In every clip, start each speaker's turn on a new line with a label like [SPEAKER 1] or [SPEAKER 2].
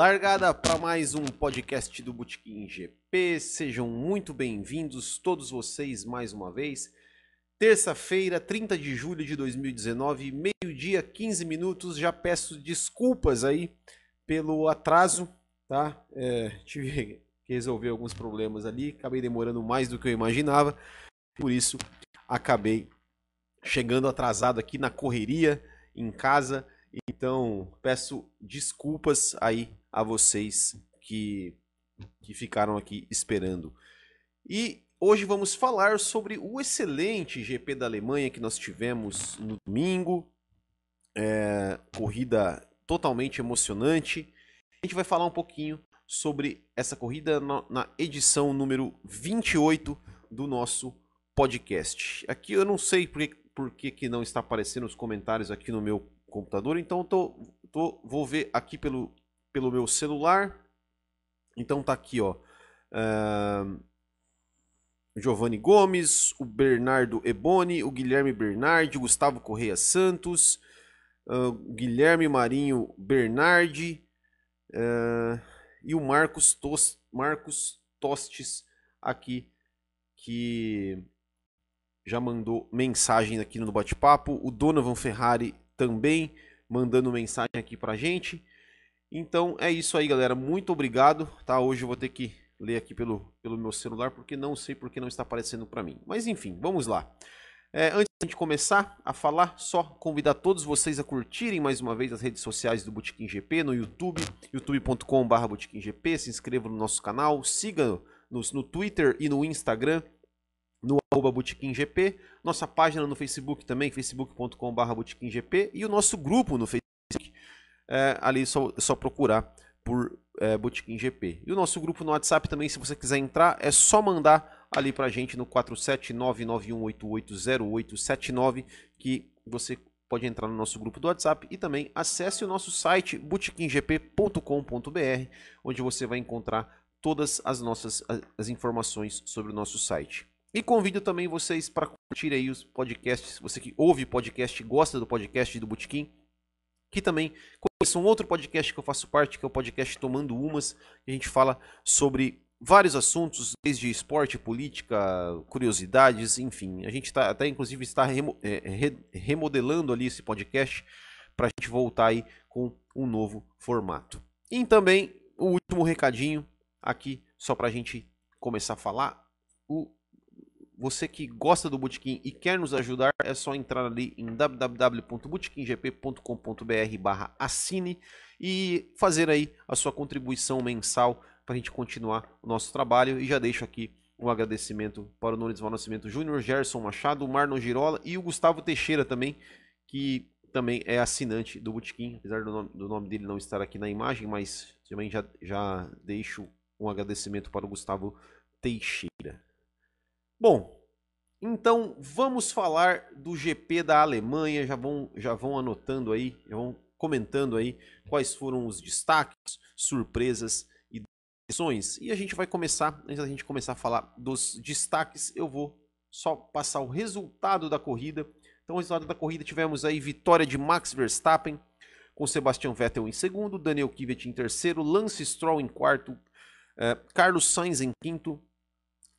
[SPEAKER 1] Largada para mais um podcast do Botequim GP. Sejam muito bem-vindos todos vocês mais uma vez. Terça-feira, 30 de julho de 2019, meio-dia, 15 minutos. Já peço desculpas aí pelo atraso, tá? É, tive que resolver alguns problemas ali, acabei demorando mais do que eu imaginava. Por isso, acabei chegando atrasado aqui na correria em casa então, peço desculpas aí a vocês que, que ficaram aqui esperando. E hoje vamos falar sobre o excelente GP da Alemanha que nós tivemos no domingo. É, corrida totalmente emocionante. A gente vai falar um pouquinho sobre essa corrida na, edição número 28 do nosso podcast. Aqui eu não sei por, por que, que não está aparecendo os comentários aqui no meu computador, então tô, tô, vou ver aqui pelo, pelo meu celular. Então tá aqui, ó. Uh, Giovanni Gomes, o Bernardo Eboni, o Guilherme Bernardi, o Gustavo Correia Santos, uh, Guilherme Marinho Bernardi uh, e o Marcos, Tos, Marcos Tostes aqui, que já mandou mensagem aqui no bate-papo. O Donovan Ferrari também mandando mensagem aqui pra gente. Então é isso aí, galera. Muito obrigado. Tá? Hoje eu vou ter que ler aqui pelo, pelo meu celular, porque não sei porque não está aparecendo para mim. Mas enfim, vamos lá. É, antes de começar a falar, só convidar todos vocês a curtirem mais uma vez as redes sociais do Botequim GP no YouTube, youtube.com.br GP, se inscreva no nosso canal, siga nos no Twitter e no Instagram, no arroba nossa página no Facebook também, facebook.com.br GP, e o nosso grupo no Facebook, é, ali só, só procurar por é, GP. E o nosso grupo no WhatsApp também, se você quiser entrar, é só mandar ali pra gente no 47991880879, que você pode entrar no nosso grupo do WhatsApp e também acesse o nosso site botequimgp.com.br, onde você vai encontrar todas as nossas as informações sobre o nosso site. E convido também vocês para curtir aí os podcasts, você que ouve podcast, gosta do podcast do Botequim, que também conheça um outro podcast que eu faço parte, que é o podcast Tomando Umas, que a gente fala sobre vários assuntos, desde esporte, política, curiosidades, enfim. A gente está até inclusive está é, remodelando ali esse podcast para a gente voltar aí com um novo formato. E também o último recadinho aqui, só para a gente começar a falar, o você que gosta do Botequim e quer nos ajudar, é só entrar ali em www.botequimgp.com.br barra assine e fazer aí a sua contribuição mensal para a gente continuar o nosso trabalho. E já deixo aqui um agradecimento para o Nunes Nascimento Júnior, Gerson Machado, Marlon Girola e o Gustavo Teixeira também, que também é assinante do Botequim, apesar do nome, do nome dele não estar aqui na imagem, mas também já, já deixo um agradecimento para o Gustavo Teixeira. Bom, então vamos falar do GP da Alemanha. Já vão, já vão anotando aí, já vão comentando aí quais foram os destaques, surpresas e decisões. E a gente vai começar, antes da gente começar a falar dos destaques, eu vou só passar o resultado da corrida. Então, o resultado da corrida tivemos aí vitória de Max Verstappen com Sebastian Vettel em segundo, Daniel Kvyat em terceiro, Lance Stroll em quarto, eh, Carlos Sainz em quinto,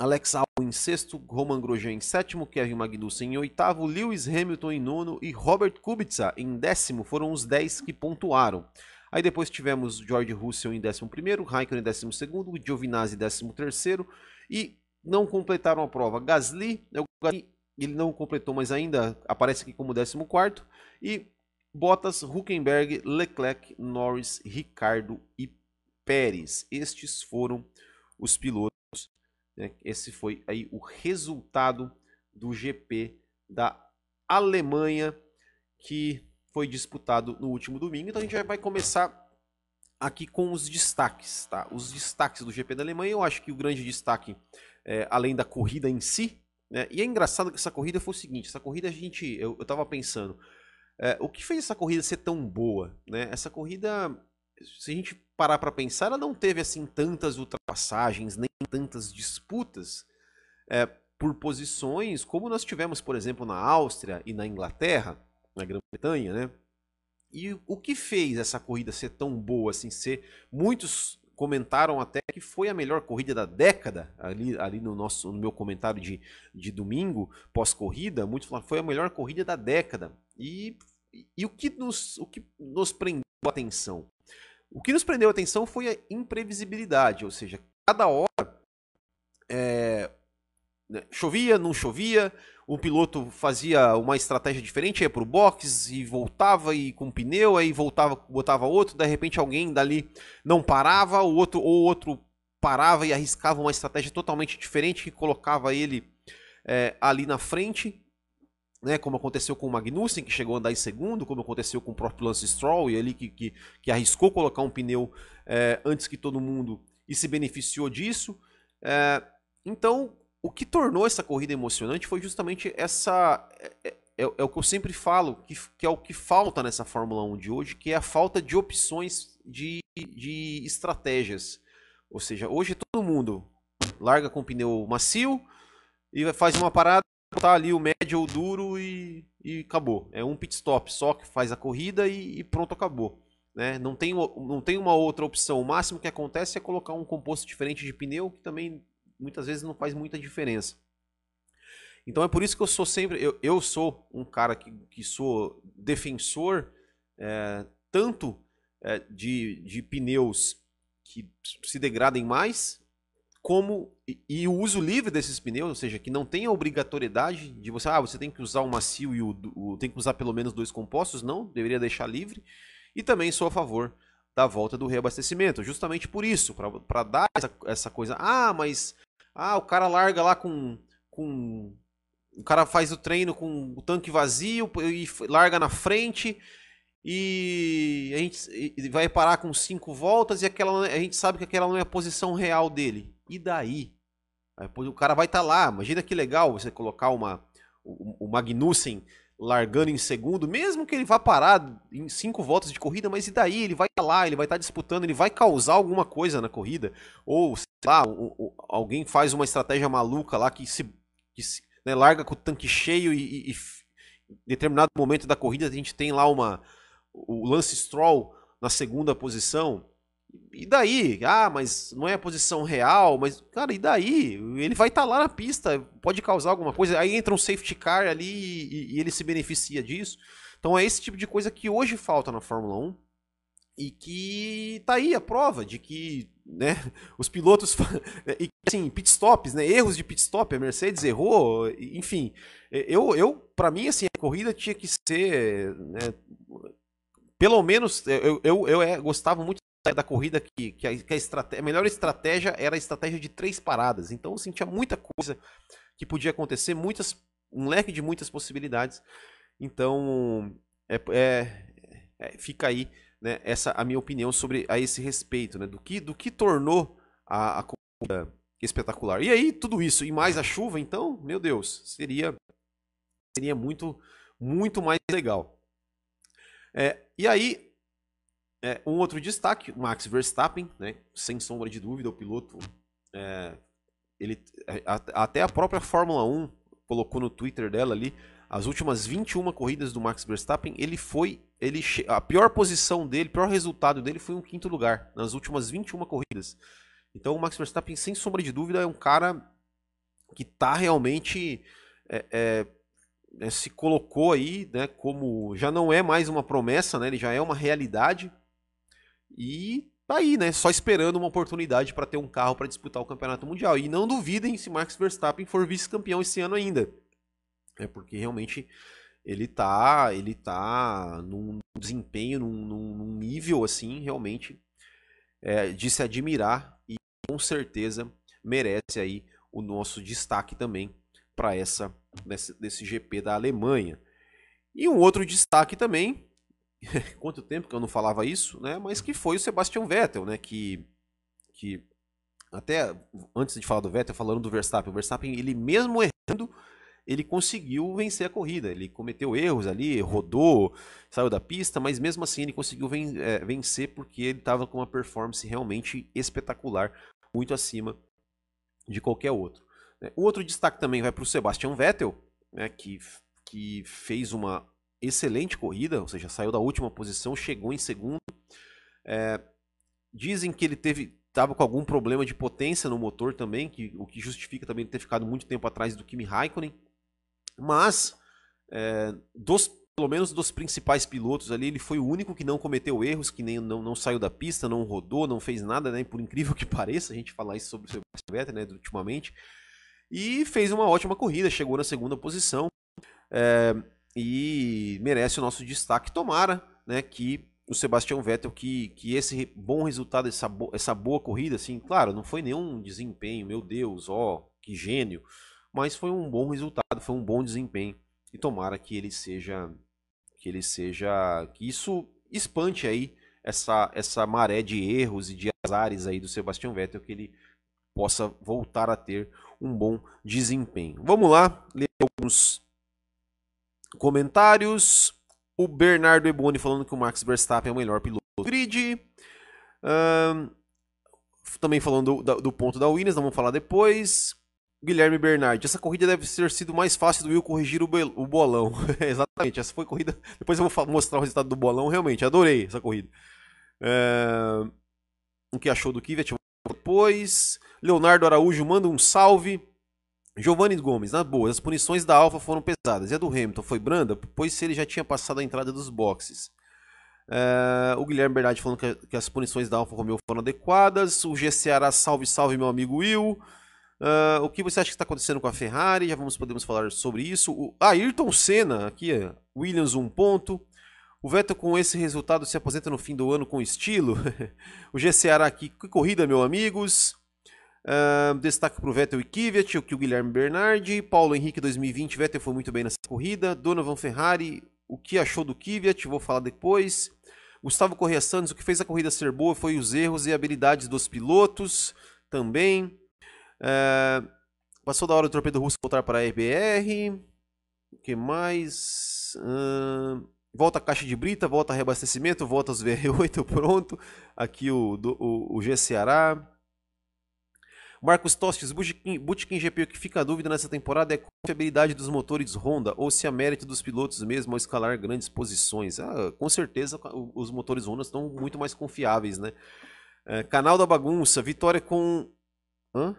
[SPEAKER 1] Alex Albon em sexto, Roman Grosjean em sétimo, Kevin Magnussen em oitavo, Lewis Hamilton em nono e Robert Kubica em décimo. Foram os dez que pontuaram. Aí depois tivemos George Russell em décimo primeiro, Raikkonen em décimo segundo, Giovinazzi em décimo terceiro e não completaram a prova. Gasly, ele não completou, mas ainda aparece aqui como décimo quarto e Bottas, Huckenberg, Leclerc, Norris, Ricardo e Pérez. Estes foram os pilotos? Esse foi aí o resultado do GP da Alemanha que foi disputado no último domingo. Então a gente já vai começar aqui com os destaques, tá? Os destaques do GP da Alemanha. Eu acho que o grande destaque, é, além da corrida em si, né? E é engraçado que essa corrida foi o seguinte: essa corrida a gente, eu, eu tava pensando, é, o que fez essa corrida ser tão boa, né? Essa corrida se a gente parar para pensar, ela não teve assim tantas ultrapassagens, nem tantas disputas é, por posições como nós tivemos, por exemplo, na Áustria e na Inglaterra, na Grã-Bretanha, né? e o que fez essa corrida ser tão boa, assim, ser muitos comentaram até que foi a melhor corrida da década, ali, ali no nosso no meu comentário de, de domingo, pós-corrida, muitos falaram foi a melhor corrida da década. E, e, e, o, que nos, o que nos prendeu a atenção? O que nos prendeu a atenção foi a imprevisibilidade, ou seja, cada hora é, né, chovia, não chovia, um piloto fazia uma estratégia diferente, ia para o box e voltava e com pneu, aí voltava, botava outro, de repente alguém dali não parava, o outro ou outro parava e arriscava uma estratégia totalmente diferente que colocava ele é, ali na frente, né, como aconteceu com o Magnussen, que chegou a andar em segundo, como aconteceu com o próprio Lance Stroll, e ali que, que, que arriscou colocar um pneu é, antes que todo mundo e se beneficiou disso. É, então, o que tornou essa corrida emocionante foi justamente essa. É, é, é, o que eu sempre falo, que, que, é o que falta nessa Fórmula 1 de hoje, que é a falta de opções de, de estratégias. Ou seja, hoje todo mundo larga com pneu macio e faz uma parada, botar ali o médio ou duro e, e acabou. É um pit stop só que faz a corrida e, e pronto, acabou. Né? Não, tem, não tem uma outra opção. O máximo que acontece é colocar um composto diferente de pneu, que também muitas vezes não faz muita diferença. Então é por isso que eu sou sempre, eu, eu sou um cara que, que sou defensor é, tanto é, de, de pneus que se degradem mais, como e, e, o uso livre desses pneus, ou seja, que não tem a obrigatoriedade de você, ah, você tem que usar o macio e o, o tem que usar pelo menos dois compostos, não, deveria deixar livre. E também sou a favor da volta do reabastecimento, justamente por isso, para dar essa, essa coisa, ah, mas ah, o cara larga lá com. com o cara faz o treino com o tanque vazio e larga na frente e a gente vai parar com cinco voltas e aquela a gente sabe que aquela não é a posição real dele. E daí? o cara vai estar tá lá. Imagina que legal você colocar uma o, o Magnussen largando em segundo, mesmo que ele vá parar em cinco voltas de corrida, mas e daí? Ele vai estar tá lá, ele vai estar tá disputando, ele vai causar alguma coisa na corrida, ou sei lá, alguém faz uma estratégia maluca lá que se, que se né, larga com o tanque cheio e, e, e, em determinado momento da corrida a gente tem lá uma o Lance Stroll na segunda posição. E daí? Ah, mas não é a posição real, mas, cara, e daí? Ele vai estar tá lá na pista, pode causar alguma coisa. Aí entra um safety car ali e, e, ele se beneficia disso. Então é esse tipo de coisa que hoje falta na Fórmula 1 e que tá aí a prova de que né, os pilotos e assim, pit stops, né, erros de pit stop, a Mercedes errou, enfim. Eu eu para mim assim, a corrida tinha que ser, né, pelo menos eu, eu, eu, eu gostava muito da corrida que, que, a, que a, estratégia, a melhor estratégia era a estratégia de três paradas. Então, assim, tinha muita coisa que podia acontecer, muitas, um leque de muitas possibilidades. Então, é, é, é, fica aí né, essa a minha opinião sobre a esse respeito, né, do que, do que tornou a, a corrida espetacular. E aí, tudo isso, e mais a chuva, então, meu Deus, seria, seria muito, muito mais legal. É, e aí, é, um outro destaque, Max Verstappen, né? Sem sombra de dúvida, o piloto. É, ele, é, a, até a própria Fórmula 1 colocou no Twitter dela ali. As últimas 21 corridas do Max Verstappen, ele foi. Ele, a pior posição dele, o pior resultado dele foi um quinto lugar nas últimas 21 corridas. Então o Max Verstappen, sem sombra de dúvida, é um cara que está realmente. É, é, é, se colocou aí, né, como já não é mais uma promessa, né, ele já é uma realidade. E tá aí, né? Só esperando uma oportunidade para ter um carro para disputar o campeonato mundial. E não duvidem se Max Verstappen for vice-campeão esse ano ainda. É porque realmente ele tá, ele tá num desempenho, num, num nível assim, realmente é, de se admirar e com certeza merece aí o nosso destaque também para essa desse, GP da Alemanha. E um outro destaque também quanto tempo que eu não falava isso, né? Mas que foi o Sebastian Vettel, né? Que, que até antes de falar do Vettel, falando do Verstappen, o Verstappen, ele mesmo errando, ele conseguiu vencer a corrida. Ele cometeu erros ali, rodou, saiu da pista, mas mesmo assim ele conseguiu é, vencer porque ele estava com uma performance realmente espetacular, muito acima de qualquer outro. Né? O outro destaque também vai para o Sebastian Vettel, né? Que, que fez uma excelente corrida, ou seja, saiu da última posição, chegou em segundo. É, dizem que ele teve estava com algum problema de potência no motor também, que, o que justifica também ter ficado muito tempo atrás do Kimi Raikkonen. Mas, é, dos, pelo menos dos principais pilotos ali, ele foi o único que não cometeu erros, que nem não, não saiu da pista, não rodou, não fez nada, né? Por incrível que pareça, a gente falar isso sobre o Sebastian Vettel, né, ultimamente. E fez uma ótima corrida, chegou na segunda posição. É, e merece o nosso destaque. Tomara né, que o Sebastian Vettel, que, que esse bom resultado, essa, bo essa boa corrida, assim, claro, não foi nenhum desempenho, meu Deus, ó, que gênio, mas foi um bom resultado, foi um bom desempenho. E tomara que ele seja. Que ele seja. Que isso espante aí essa, essa maré de erros e de azares aí do Sebastian Vettel, que ele possa voltar a ter um bom desempenho. Vamos lá, ler alguns comentários. O Bernardo Eboni falando que o Max Verstappen é o melhor piloto do grid. Também falando do, do, ponto da Williams, vamos falar depois. Guilherme Bernardi, essa corrida deve ter sido mais fácil do Will corrigir o, o bolão. Exatamente, essa foi corrida. Depois eu vou mostrar o resultado do bolão. Realmente, adorei essa corrida. O que achou do Kvyat? Depois, Leonardo Araújo manda um salve. Giovanni Gomes, na boa, as punições da Alfa foram pesadas. E a do Hamilton foi branda, pois ele já tinha passado a entrada dos boxes. É, o Guilherme Bernardi falando que, que, as punições da Alfa Romeo foram adequadas. O G Ceará, salve, salve, meu amigo Will. Uh, o que você acha que está acontecendo com a Ferrari? Já vamos podemos falar sobre isso. O Ayrton Senna, aqui, Williams um ponto. O Vettel com esse resultado se aposenta no fim do ano com estilo. o G Ceará aqui, que corrida, meus amigos. Uh, destaque para o Vettel e Kvyat, o que o Guilherme Bernardi. Paulo Henrique 2020, Vettel foi muito bem nessa corrida. Donovan Ferrari, o que achou do Kvyat? Vou falar depois. Gustavo Correia Santos, o que fez a corrida ser boa foi os erros e habilidades dos pilotos também. Uh, passou da hora do torpedo russo voltar para a RBR. O que mais? Uh, volta a caixa de brita, volta a reabastecimento, volta os VR8, pronto. Aqui o, o, o G Ceará. Marcos Tostes, Bootkin GP, o que fica a dúvida nessa temporada é a confiabilidade dos motores Honda ou se é mérito dos pilotos mesmo ao escalar grandes posições. Ah, com certeza os motores Honda estão muito mais confiáveis, né? É, canal da Bagunça, vitória com. Hã?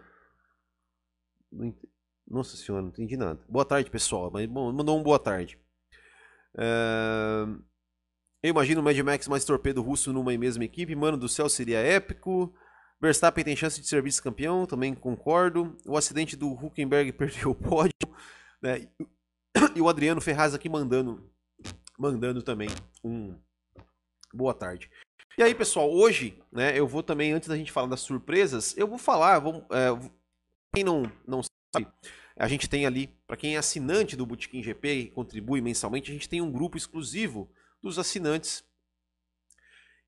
[SPEAKER 1] Nossa senhora, não entendi nada. Boa tarde, pessoal. Mas mandou um boa tarde. É... Eu imagino o Mad Max mais torpedo russo numa mesma equipe. Mano do céu, seria épico. Verstappen tem chance de ser vice-campeão, também concordo. O acidente do Huckenberg perdeu o pódio. Né? E o Adriano Ferraz aqui mandando, mandando também um boa tarde. E aí, pessoal, hoje, né, eu vou também, antes da gente falar das surpresas, eu vou falar, vou, é, quem não, não sabe, a gente tem ali, para quem é assinante do Bootkin GP e contribui mensalmente, a gente tem um grupo exclusivo dos assinantes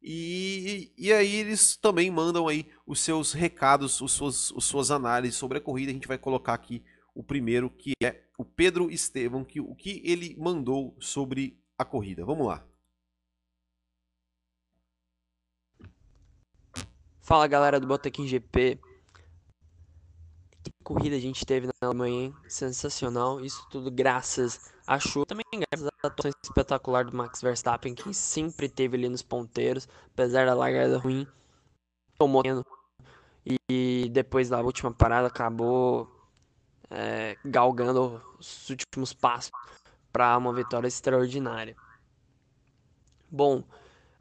[SPEAKER 1] e, e aí eles também mandam aí os seus recados, os suas, as suas análises sobre a corrida. A gente vai colocar aqui o primeiro, que é o Pedro Estevam, que, o que ele mandou sobre a corrida. Vamos lá.
[SPEAKER 2] Fala galera do Botequim GP. Corrida a gente teve na Alemanha, hein? Sensacional. Isso tudo graças a chuva. Também graças à atuação espetacular do Max Verstappen, que sempre teve ali nos ponteiros, apesar da largada ruim. Tomou e depois da última parada acabou é, galgando os últimos passos para uma vitória extraordinária. Bom,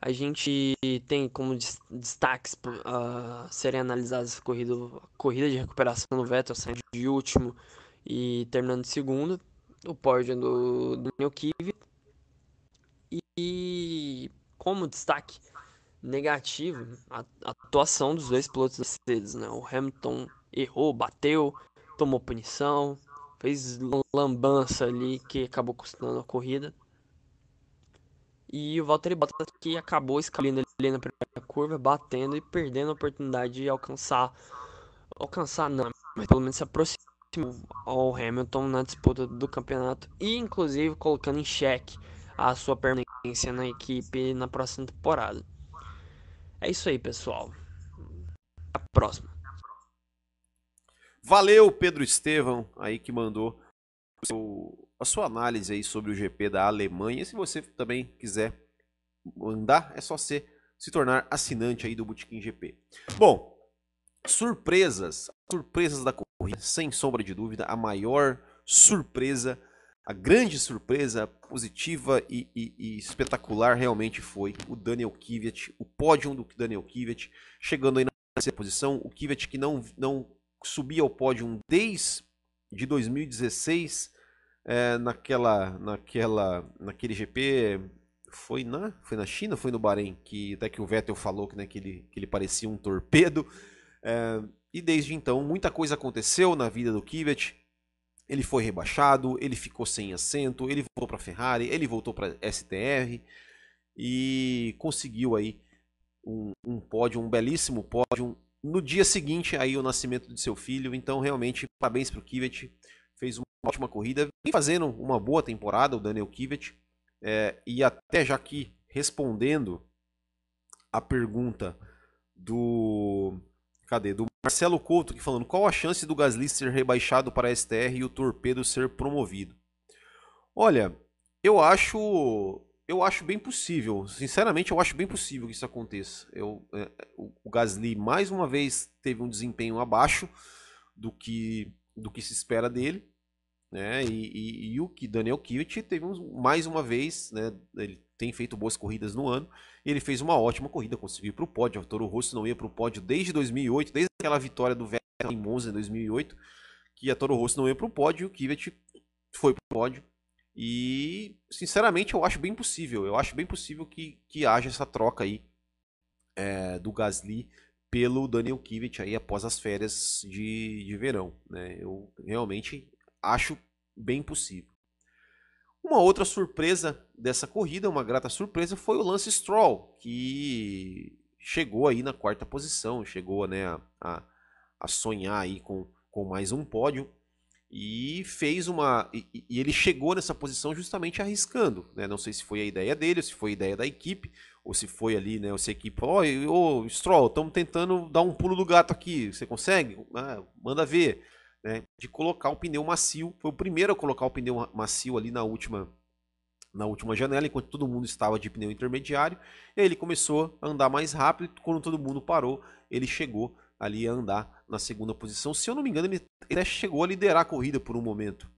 [SPEAKER 2] a gente tem como destaques uh, serem analisadas a corrida, corrida de recuperação do Vettel, saindo de último e terminando de segundo o pódio do, do Kiv. E como destaque negativo, a, a atuação dos dois pilotos da Mercedes, né? O Hamilton errou, bateu, tomou punição, fez lambança ali que acabou custando a corrida. E o Valtteri Bottas que acabou escalando ali na primeira curva, batendo e perdendo a oportunidade de alcançar, alcançar não, mas pelo menos se aproximar ao Hamilton na disputa do campeonato e inclusive colocando em xeque a sua permanência na equipe na próxima temporada. É isso aí, pessoal. A próxima.
[SPEAKER 1] Valeu, Pedro Estevão, aí que mandou o seu, a sua análise aí sobre o GP da Alemanha. Se você também quiser mandar, é só você se tornar assinante aí do Botequim GP. Bom, surpresas, surpresas da corrida, sem sombra de dúvida, a maior surpresa, a grande surpresa positiva e, e, e espetacular realmente foi o Daniel Kivet, o pódio do Daniel Kivet, chegando aí na terceira posição, o Kivet que não, não subia ao pódio desde de 2016, é, naquela, naquela, naquele GP, foi na, foi na China, foi no Bahrein, que até que o Vettel falou que, né, que, ele, que ele parecia um torpedo. É, e desde então, muita coisa aconteceu na vida do Kivet. Ele foi rebaixado, ele ficou sem assento, ele voltou para Ferrari, ele voltou para STR e conseguiu aí um, um pódio, um belíssimo pódio. No dia seguinte, aí o nascimento de seu filho. Então, realmente, parabéns para o Kivet. Ótima corrida. Vem fazendo uma boa temporada, o Daniel Kivet. É, e até já aqui respondendo a pergunta do. Cadê? Do Marcelo Couto, que falando qual a chance do Gasly ser rebaixado para a STR e o torpedo ser promovido? Olha, eu acho. Eu acho bem possível. Sinceramente, eu acho bem possível que isso aconteça. Eu, é, o Gasly, mais uma vez, teve um desempenho abaixo do que, do que se espera dele né? E, e, e o que Daniel Kivet teve mais uma vez, né? Ele tem feito boas corridas no ano. Ele fez uma ótima corrida, conseguiu ir para o pódio. O Toro Rosso não ia para o pódio desde 2008, desde aquela vitória do Vettel em Monza em 2008, que a Toro Rosso não ia para o pódio. O Kivet foi para o pódio. E, sinceramente, eu acho bem possível. Eu acho bem possível que, que haja essa troca aí é, do Gasly pelo Daniel Kivet aí após as férias de, de verão. Né? Eu realmente acho bem possível. Uma outra surpresa dessa corrida, uma grata surpresa, foi o Lance Stroll, que chegou aí na quarta posição, chegou né, a, a, sonhar aí com, com mais um pódio e fez uma e, ele chegou nessa posição justamente arriscando, né? Não sei se foi a ideia dele, se foi a ideia da equipe, ou se foi ali, né? Ou se a equipe, ó, oh, Stroll, estamos tentando dar um pulo do gato aqui, você consegue? Ah, manda ver de colocar o pneu macio. Foi o primeiro a colocar o pneu macio ali na última na última janela, enquanto todo mundo estava de pneu intermediário. E aí ele começou a andar mais rápido. Quando todo mundo parou, ele chegou ali a andar na segunda posição. Se eu não me engano, ele até chegou a liderar a corrida por um momento.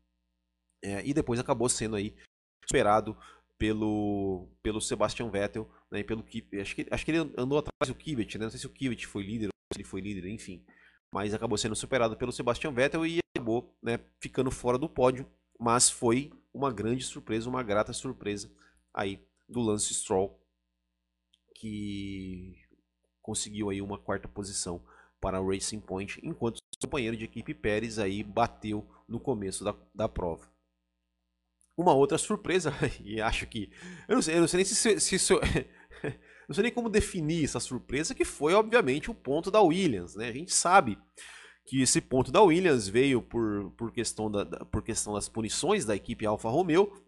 [SPEAKER 1] É, e depois acabou sendo aí superado pelo, pelo Sebastian Vettel, né, pelo acho que acho que ele andou atrás do Kivet, né? Não sei se o Kivet foi líder ou se ele foi líder, enfim mas acabou sendo superado pelo Sebastian Vettel e acabou né, ficando fora do pódio. Mas foi uma grande surpresa, uma grata surpresa aí do Lance Stroll, que conseguiu aí uma quarta posição para o Racing Point, enquanto o companheiro de equipe Pérez aí bateu no começo da, da prova. Uma outra surpresa, e acho que. Eu não sei, eu não sei nem se, se, se, não sei nem como definir essa surpresa, que foi, obviamente, o ponto da Williams. Né? A gente sabe que esse ponto da Williams veio por, por, questão, da, por questão das punições da equipe Alfa Romeo.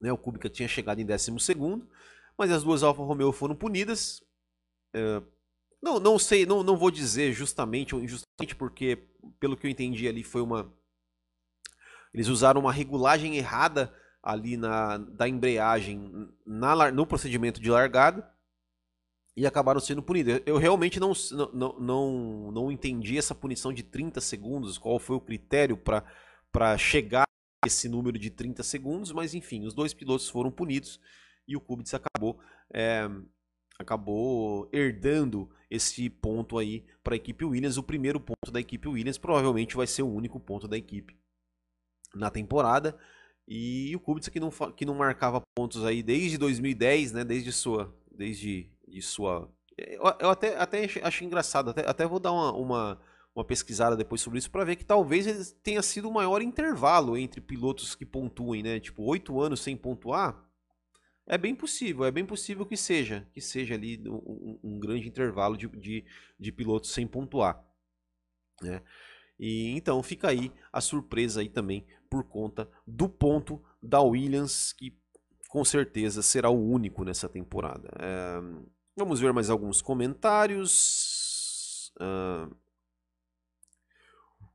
[SPEAKER 1] Né? O Kubica tinha chegado em 12, mas as duas Alfa Romeo foram punidas. É, não, não sei, não, não vou dizer justamente ou injustamente, porque, pelo que eu entendi ali, foi uma. Eles usaram uma regulagem errada ali na, da embreagem na, no procedimento de largada e acabaram sendo punidos. Eu realmente não, não, não, não entendi essa punição de 30 segundos, qual foi o critério para chegar a esse número de 30 segundos, mas enfim, os dois pilotos foram punidos e o Kubica acabou, é, acabou herdando esse ponto aí para a equipe Williams. O primeiro ponto da equipe Williams provavelmente vai ser o único ponto da equipe na temporada. E o Kubica que não, que não marcava pontos aí desde 2010, né? Desde sua. Desde de sua. Eu, eu até, até acho engraçado, até, até vou dar uma, uma, uma pesquisada depois sobre isso para ver que talvez tenha sido o maior intervalo entre pilotos que pontuem, né? Tipo, oito anos sem pontuar. É bem possível, é bem possível que seja, que seja ali um, um grande intervalo de, de, de pilotos sem pontuar. Né? E então fica aí a surpresa aí também por conta do ponto da Williams, que com certeza será o único nessa temporada. É, vamos ver mais alguns comentários. Uh,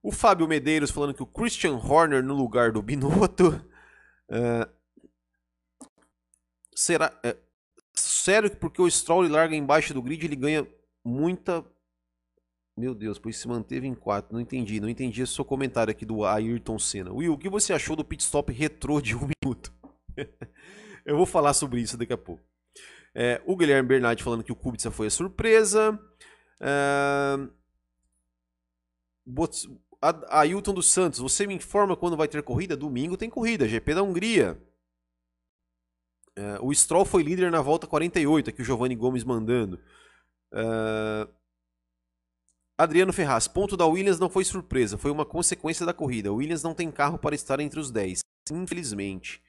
[SPEAKER 1] O Fábio Medeiros falando que o Christian Horner no lugar do Binotto. Uh, será. É, sério que porque o Stroll larga embaixo do grid ele ganha muita. Meu Deus, pois se manteve em 4. Não entendi, não entendi esse seu comentário aqui do Ayrton Senna. Will, o que você achou do pit stop retrô de um minuto? Eu vou falar sobre isso daqui a pouco. É, o Guilherme Bernardi falando que o Kubica foi a surpresa. É... Ailton dos Santos, você me informa quando vai ter corrida? Domingo tem corrida, GP da Hungria. É, o Stroll foi líder na volta 48, aqui o Giovanni Gomes mandando. É... Adriano Ferraz, ponto da Williams não foi surpresa, foi uma consequência da corrida. Williams não tem carro para estar entre os 10, infelizmente.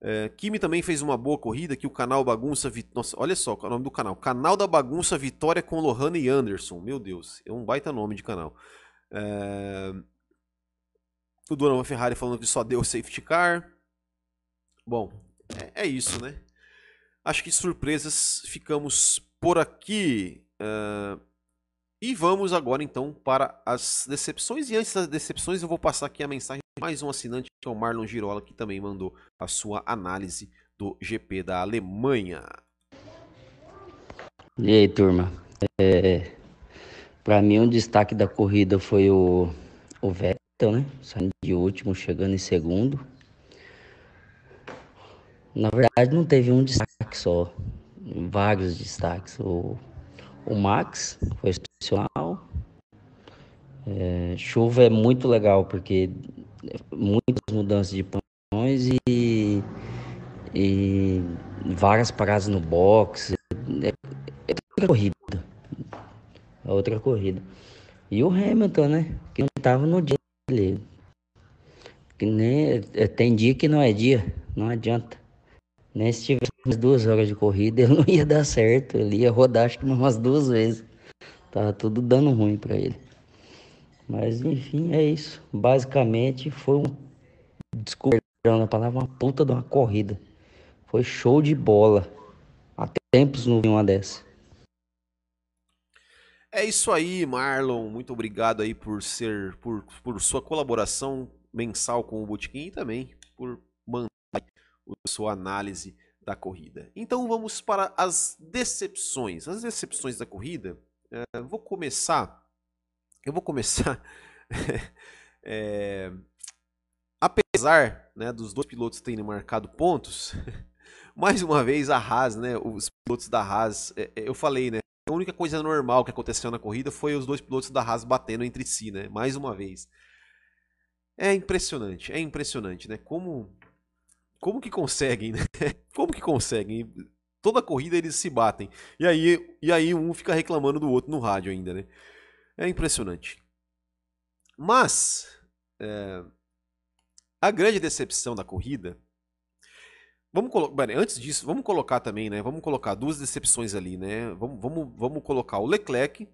[SPEAKER 1] É, Kimi também fez uma boa corrida, que o canal Bagunça. Vi... Nossa, olha só o nome do canal: Canal da Bagunça Vitória com Lohana e Anderson. Meu Deus, é um baita nome de canal. É... O Donovan Ferrari falando que só deu safety car. Bom, é, é isso, né? Acho que surpresas ficamos por aqui. Uh... E vamos agora então para as decepções. E antes das decepções, eu vou passar aqui a mensagem de mais um assinante, que é o Marlon Girola, que também mandou a sua análise do GP da Alemanha.
[SPEAKER 3] E aí, turma? É, para mim, um destaque da corrida foi o, o Vettel, né? Saindo de último, chegando em segundo. Na verdade, não teve um destaque só, vários destaques. O, o Max foi excepcional. É, chuva é muito legal porque muitas mudanças de posições e, e várias paradas no box. É, é outra corrida. É outra corrida. E o Hamilton, né? Que não estava no dia dele. Que nem, é, tem dia que não é dia, não adianta. Nem se tivesse duas horas de corrida, ele não ia dar certo. Ele ia rodar acho que umas duas vezes. Tava tudo dando ruim para ele. Mas enfim, é isso. Basicamente foi um. Desculpa a palavra, uma puta de uma corrida. Foi show de bola. Há tempos não vi uma dessa.
[SPEAKER 1] É isso aí, Marlon. Muito obrigado aí por ser, por, por sua colaboração mensal com o Botequim e também por sua análise da corrida. Então vamos para as decepções. As decepções da corrida. É, vou começar. Eu vou começar. é, apesar né, dos dois pilotos terem marcado pontos, mais uma vez a Haas, né, os pilotos da Haas, é, eu falei, né, a única coisa normal que aconteceu na corrida foi os dois pilotos da Haas batendo entre si, né? Mais uma vez. É impressionante, é impressionante, né? Como como que conseguem, né? Como que conseguem? Toda corrida eles se batem. E aí, e aí um fica reclamando do outro no rádio ainda, né? É impressionante. Mas é, a grande decepção da corrida Vamos colocar, antes disso, vamos colocar também, né? Vamos colocar duas decepções ali, né? Vamos, vamos, vamos colocar o Leclerc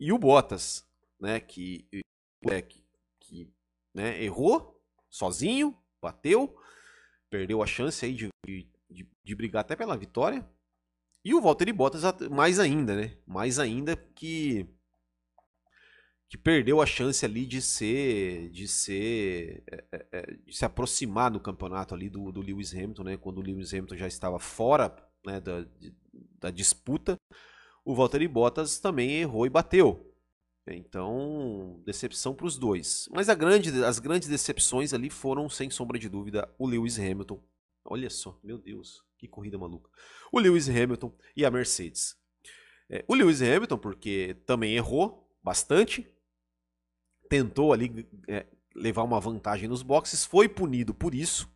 [SPEAKER 1] e o Bottas, né? Que Leclerc que, né, errou sozinho, bateu, perdeu a chance aí de, de, de brigar até pela vitória. E o Valtteri Bottas mais ainda, né? Mais ainda que que perdeu a chance ali de ser de ser é, é, é, de se aproximar no campeonato ali do, do Lewis Hamilton, né? Quando o Lewis Hamilton já estava fora né, da, da disputa, o Valtteri Bottas também errou e bateu. Então, decepção para os dois. Mas grande, as grandes decepções ali foram, sem sombra de dúvida, o Lewis Hamilton. Olha só, meu Deus, que corrida maluca. O Lewis Hamilton e a Mercedes. É, o Lewis Hamilton, porque também errou bastante, tentou ali é, levar uma vantagem nos boxes, foi punido por isso.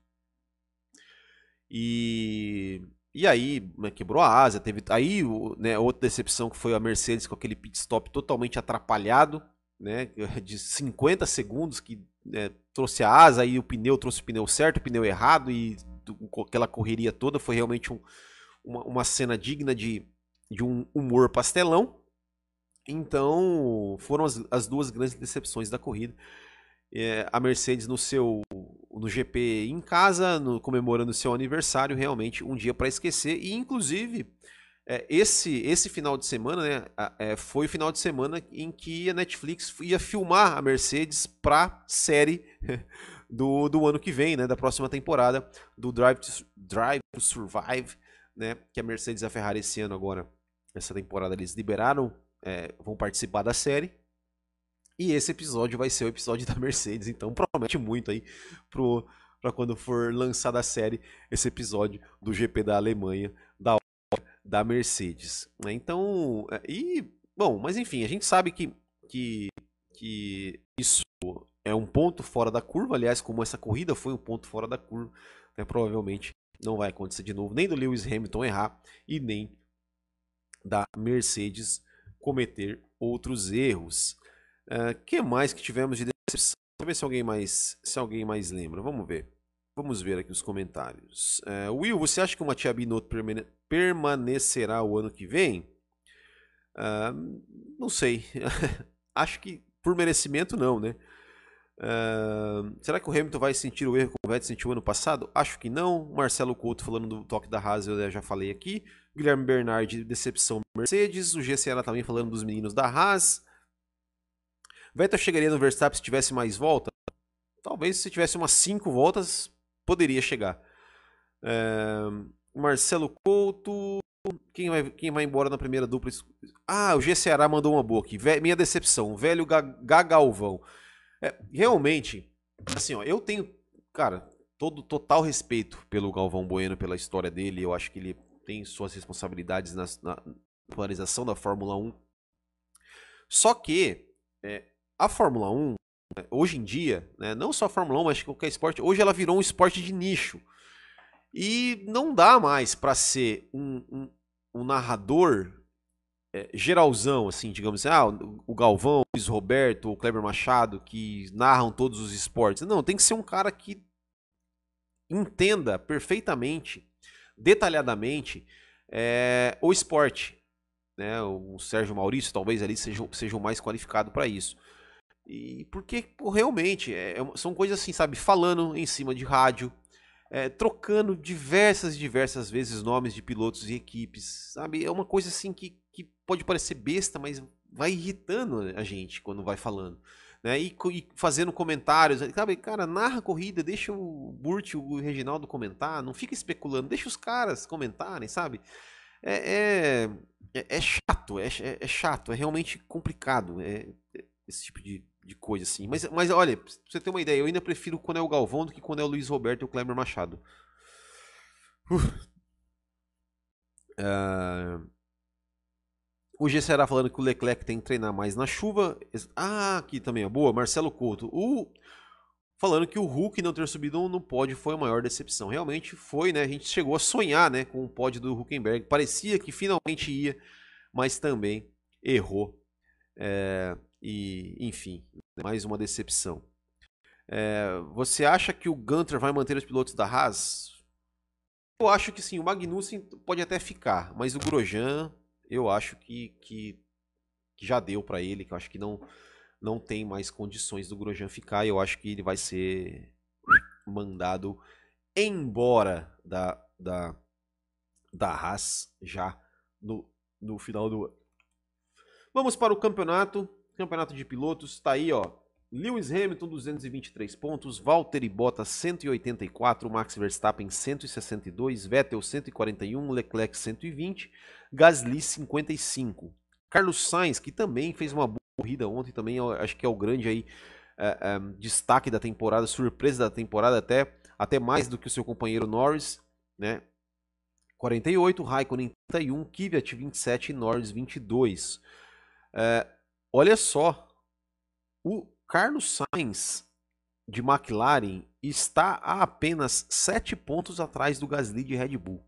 [SPEAKER 1] E, e aí né, quebrou a asa. Teve aí né, outra decepção que foi a Mercedes com aquele pit stop totalmente atrapalhado, né, de 50 segundos que né, trouxe a asa, aí o pneu trouxe o pneu certo, o pneu errado e aquela correria toda foi realmente um, uma, uma cena digna de, de um humor pastelão. Então, foram as, as duas grandes decepções da corrida. É, a Mercedes no seu no GP em casa, no, comemorando seu aniversário, realmente um dia para esquecer. E inclusive é, esse, esse final de semana né, é, foi o final de semana em que a Netflix ia filmar a Mercedes para série do, do ano que vem, né, da próxima temporada do Drive to, Drive to Survive, né, que a Mercedes e a Ferrari esse ano agora, essa temporada eles liberaram, é, vão participar da série. E esse episódio vai ser o episódio da Mercedes, então promete muito aí para quando for lançada a série, esse episódio do GP da Alemanha, da da Mercedes. Né? Então, é, e bom, mas enfim, a gente sabe que, que, que isso é um ponto fora da curva. Aliás, como essa corrida foi um ponto fora da curva, né, provavelmente não vai acontecer de novo, nem do Lewis Hamilton errar e nem da Mercedes cometer outros erros. Uh, que mais que tivemos de decepção? Deixa ver se alguém mais, se alguém mais lembra. Vamos ver. Vamos ver aqui os comentários. Uh, Will, você acha que o Matia Binotto permanecerá o ano que vem? Uh, não sei. acho que por merecimento não, né? Uh, será que o Hamilton vai sentir o erro que o Vettel sentiu ano passado? Acho que não. Marcelo Couto falando do toque da Haas, eu já falei aqui. Guilherme Bernardi, decepção Mercedes. O GCA também falando dos meninos da Haas. Vettel chegaria no Verstappen se tivesse mais volta? Talvez se tivesse umas 5 voltas, poderia chegar. Uh, Marcelo Couto. Quem vai, quem vai embora na primeira dupla? Ah, o G Ceará mandou uma boa aqui. Minha decepção. Velho Gagalvão. É, realmente, assim, ó, eu tenho, cara, todo total respeito pelo Galvão Bueno, pela história dele. Eu acho que ele tem suas responsabilidades na, na polarização da Fórmula 1. Só que é, a Fórmula 1, né, hoje em dia, né, não só a Fórmula 1, mas qualquer esporte, hoje ela virou um esporte de nicho. E não dá mais para ser um, um, um narrador é, geralzão, assim, digamos assim, ah, o Galvão, o Luiz Roberto, o Kleber Machado, que narram todos os esportes. Não, tem que ser um cara que entenda perfeitamente, detalhadamente, é, o esporte. Né? O Sérgio Maurício talvez ali seja, seja o mais qualificado para isso. E porque pô, realmente é, são coisas assim, sabe, falando em cima de rádio, é, trocando diversas diversas vezes nomes de pilotos e equipes, sabe? É uma coisa assim que, que pode parecer besta, mas vai irritando a gente quando vai falando. Né? E, e fazendo comentários, sabe? Cara, narra a corrida, deixa o Burt o Reginaldo comentar, não fica especulando, deixa os caras comentarem, sabe? É, é, é, é chato, é, é, é, chato, é realmente complicado é, é esse tipo de, de coisa, assim. Mas, mas olha, pra você ter uma ideia, eu ainda prefiro quando é o Galvão do que quando é o Luiz Roberto e o Kleber Machado. Uh, o G falando que o Leclerc tem que treinar mais na chuva. Ah, aqui também é boa. Marcelo Couto. O... Falando que o Hulk não ter subido no pódio foi a maior decepção. Realmente foi, né? A gente chegou a sonhar né, com o pódio do Huckenberg. Parecia que finalmente ia, mas também errou. É... E, enfim, mais uma decepção. É, você acha que o Gunter vai manter os pilotos da Haas? Eu acho que sim, o Magnussen pode até ficar, mas o Grosjean, eu acho que, que, que já deu para ele, que eu acho que não, não tem mais condições do Grosjean ficar, e eu acho que ele vai ser mandado embora da, da, da Haas já no, no final do ano. Vamos para o campeonato. Campeonato de pilotos está aí, ó. Lewis Hamilton 223 pontos, Valtteri Bottas 184, Max Verstappen 162, Vettel 141, Leclerc 120, Gasly 55. Carlos Sainz, que também fez uma boa corrida ontem, também acho que é o grande aí é, é, destaque da temporada, surpresa da temporada até, até mais do que o seu companheiro Norris, né? 48, Raikkonen 31, Kvyat 27 e Norris 22. É, Olha só, o Carlos Sainz de McLaren está a apenas 7 pontos atrás do Gasly de Red Bull.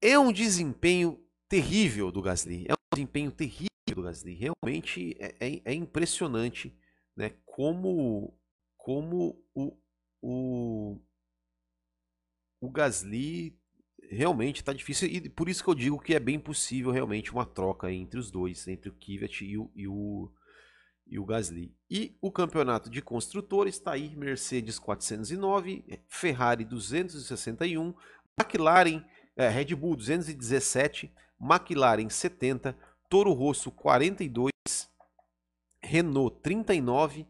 [SPEAKER 1] É um desempenho terrível do Gasly. É um desempenho terrível do Gasly. Realmente é, é, é impressionante né, como, como o, o, o Gasly realmente está difícil e por isso que eu digo que é bem possível realmente uma troca entre os dois, entre o Kvyat e o, e o, e o Gasly. E o campeonato de construtores está aí, Mercedes 409, Ferrari 261, McLaren é, Red Bull 217, McLaren 70, Toro Rosso 42, Renault 39,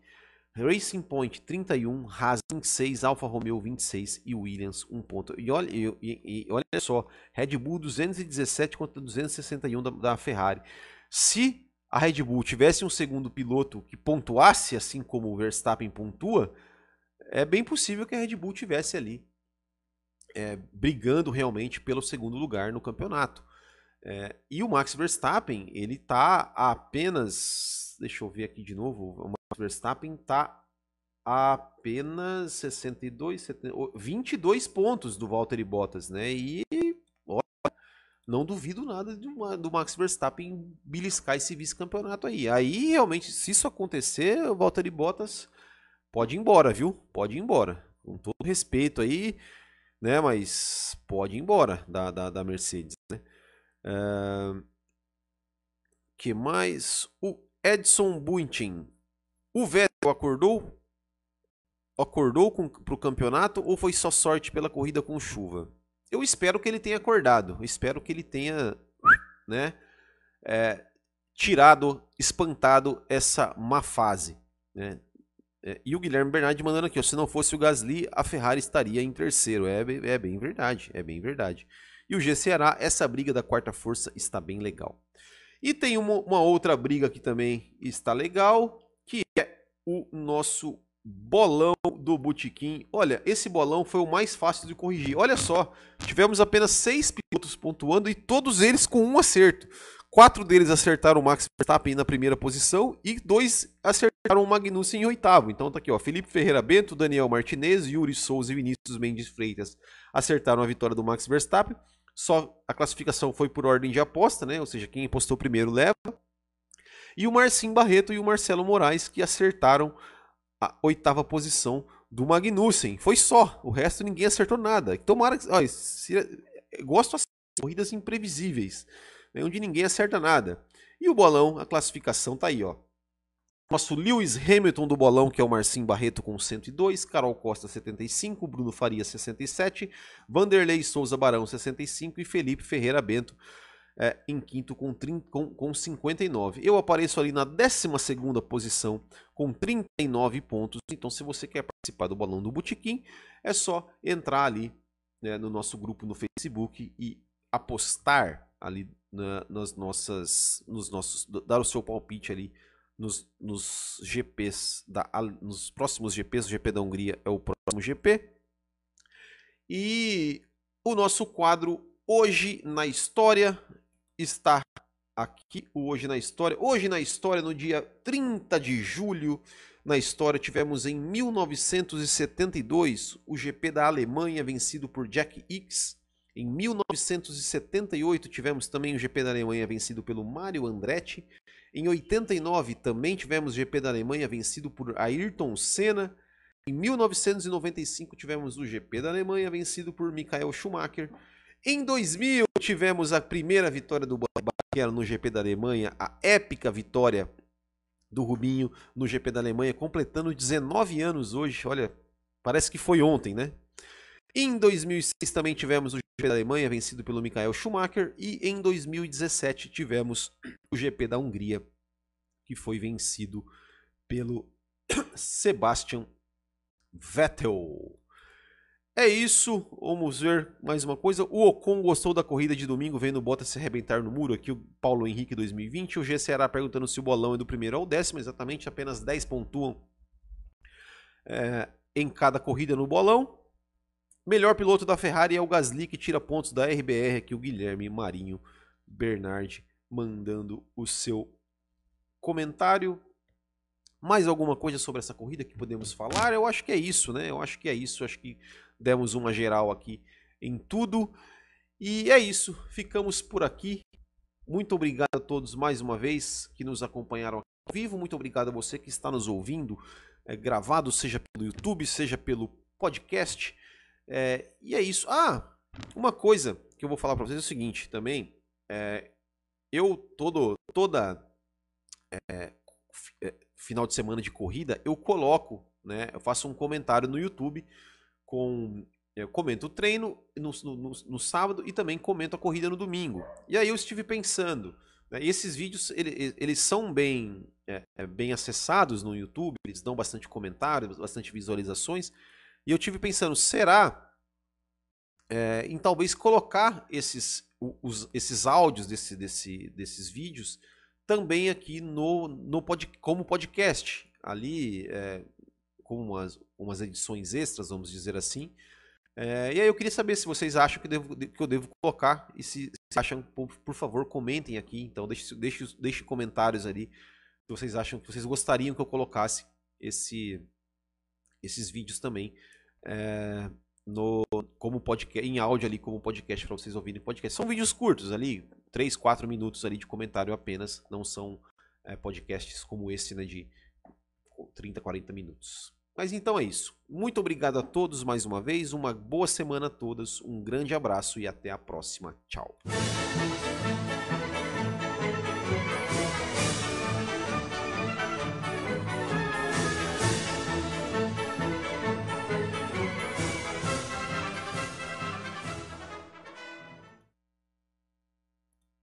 [SPEAKER 1] Racing Point 31, Haas 26, Alfa Romeo 26 e Williams 1 ponto. E olha, e, e, olha só, Red Bull 217 contra 261 da, da Ferrari. Se a Red Bull tivesse um segundo piloto que pontuasse assim como o Verstappen pontua, é bem possível que a Red Bull tivesse ali é, brigando realmente pelo segundo lugar no campeonato. É, e o Max Verstappen, ele tá a apenas. Deixa eu ver aqui de novo. O Max Verstappen tá a apenas 62, 70, 22 pontos do Valtteri Bottas, né? E olha, não duvido nada do, do Max Verstappen beliscar esse vice-campeonato aí. Aí realmente, se isso acontecer, o Valtteri Bottas pode ir embora, viu? Pode ir embora. Com todo respeito aí, né? Mas pode ir embora da, da, da Mercedes, né? Uh, que mais? O Edson Buntin. O Vettel acordou? Acordou para o campeonato ou foi só sorte pela corrida com chuva? Eu espero que ele tenha acordado. espero que ele tenha, né, é, tirado, espantado essa má fase. Né? É, e o Guilherme Bernardi mandando aqui, ó, se não fosse o Gasly, a Ferrari estaria em terceiro. É, é bem verdade, é bem verdade. E o G Ceará, essa briga da quarta força está bem legal. E tem uma, uma outra briga que também está legal, que é o nosso bolão do Botequim. Olha, esse bolão foi o mais fácil de corrigir. Olha só, tivemos apenas seis pilotos pontuando e todos eles com um acerto. Quatro deles acertaram o Max Verstappen na primeira posição e dois acertaram o Magnussen em oitavo. Então tá aqui, ó, Felipe Ferreira Bento, Daniel Martinez, Yuri Souza e Vinícius Mendes Freitas acertaram a vitória do Max Verstappen. Só a classificação foi por ordem de aposta, né? Ou seja, quem apostou primeiro leva. E o Marcinho Barreto e o Marcelo Moraes que acertaram a oitava posição do Magnussen. Foi só, o resto ninguém acertou nada. Tomara que. Se, gosto assim, corridas imprevisíveis, né, onde ninguém acerta nada. E o bolão, a classificação tá aí, ó. Nosso Lewis Hamilton do bolão, que é o Marcinho Barreto com 102, Carol Costa 75, Bruno Faria 67, Vanderlei Souza Barão 65 e Felipe Ferreira Bento é, em quinto com, 30, com, com 59. Eu apareço ali na 12 posição com 39 pontos. Então, se você quer participar do Bolão do Botequim, é só entrar ali né, no nosso grupo no Facebook e apostar ali na, nas nossas, nos nossos, dar o seu palpite ali nos, nos GPs, da, nos próximos GPs, o GP da Hungria é o próximo GP. E o nosso quadro Hoje na História está aqui, o Hoje na História. Hoje na História, no dia 30 de julho, na história tivemos em 1972 o GP da Alemanha vencido por Jack Hicks. Em 1978 tivemos também o GP da Alemanha vencido pelo Mario Andretti. Em 89 também tivemos o GP da Alemanha vencido por Ayrton Senna. Em 1995 tivemos o GP da Alemanha vencido por Michael Schumacher. Em 2000 tivemos a primeira vitória do Barrichello no GP da Alemanha, a épica vitória do Rubinho no GP da Alemanha, completando 19 anos hoje. Olha, parece que foi ontem, né? Em 2006 também tivemos o GP da Alemanha vencido pelo Michael Schumacher e em 2017 tivemos o GP da Hungria que foi vencido pelo Sebastian Vettel. É isso, vamos ver mais uma coisa. O Ocon gostou da corrida de domingo, vendo o Bottas se arrebentar no muro aqui, o Paulo Henrique 2020. O G Ceará perguntando se o bolão é do primeiro ao décimo, exatamente, apenas 10 pontuam é, em cada corrida no bolão. Melhor piloto da Ferrari é o Gasly, que tira pontos da RBR aqui, o Guilherme Marinho Bernardi, mandando o seu comentário. Mais alguma coisa sobre essa corrida que podemos falar? Eu acho que é isso, né? Eu acho que é isso. Acho que demos uma geral aqui em tudo. E é isso. Ficamos por aqui. Muito obrigado a todos mais uma vez que nos acompanharam ao vivo. Muito obrigado a você que está nos ouvindo é, gravado, seja pelo YouTube, seja pelo podcast. É, e é isso. Ah, uma coisa que eu vou falar para vocês é o seguinte também. É, eu todo toda é, é, final de semana de corrida eu coloco, né? Eu faço um comentário no YouTube com eu comento o treino no, no, no, sábado e também comento a corrida no domingo. E aí eu estive pensando, né, esses vídeos ele, eles são bem, é, é, bem acessados no YouTube, eles dão bastante comentários, bastante visualizações. E eu tive pensando, será é, em talvez colocar esses, os, esses áudios desse, desse, desses vídeos também aqui no, no pod, como podcast, ali é, com umas, umas edições extras, vamos dizer assim, é, e aí eu queria saber se vocês acham que, devo, que eu devo colocar e se, se acham, por, por, favor, comentem aqui. Então deixe, deixe, deixe comentários ali se vocês acham que vocês gostariam que eu colocasse esse, esses vídeos também é, no como podcast em áudio ali como podcast para vocês ouvirem podcast. São vídeos curtos ali, 3, 4 minutos ali de comentário apenas, não são é, podcasts como esse, né, de 30, 40 minutos. Mas então é isso. Muito obrigado a todos mais uma vez. Uma boa semana a todos. Um grande abraço e até a próxima. Tchau.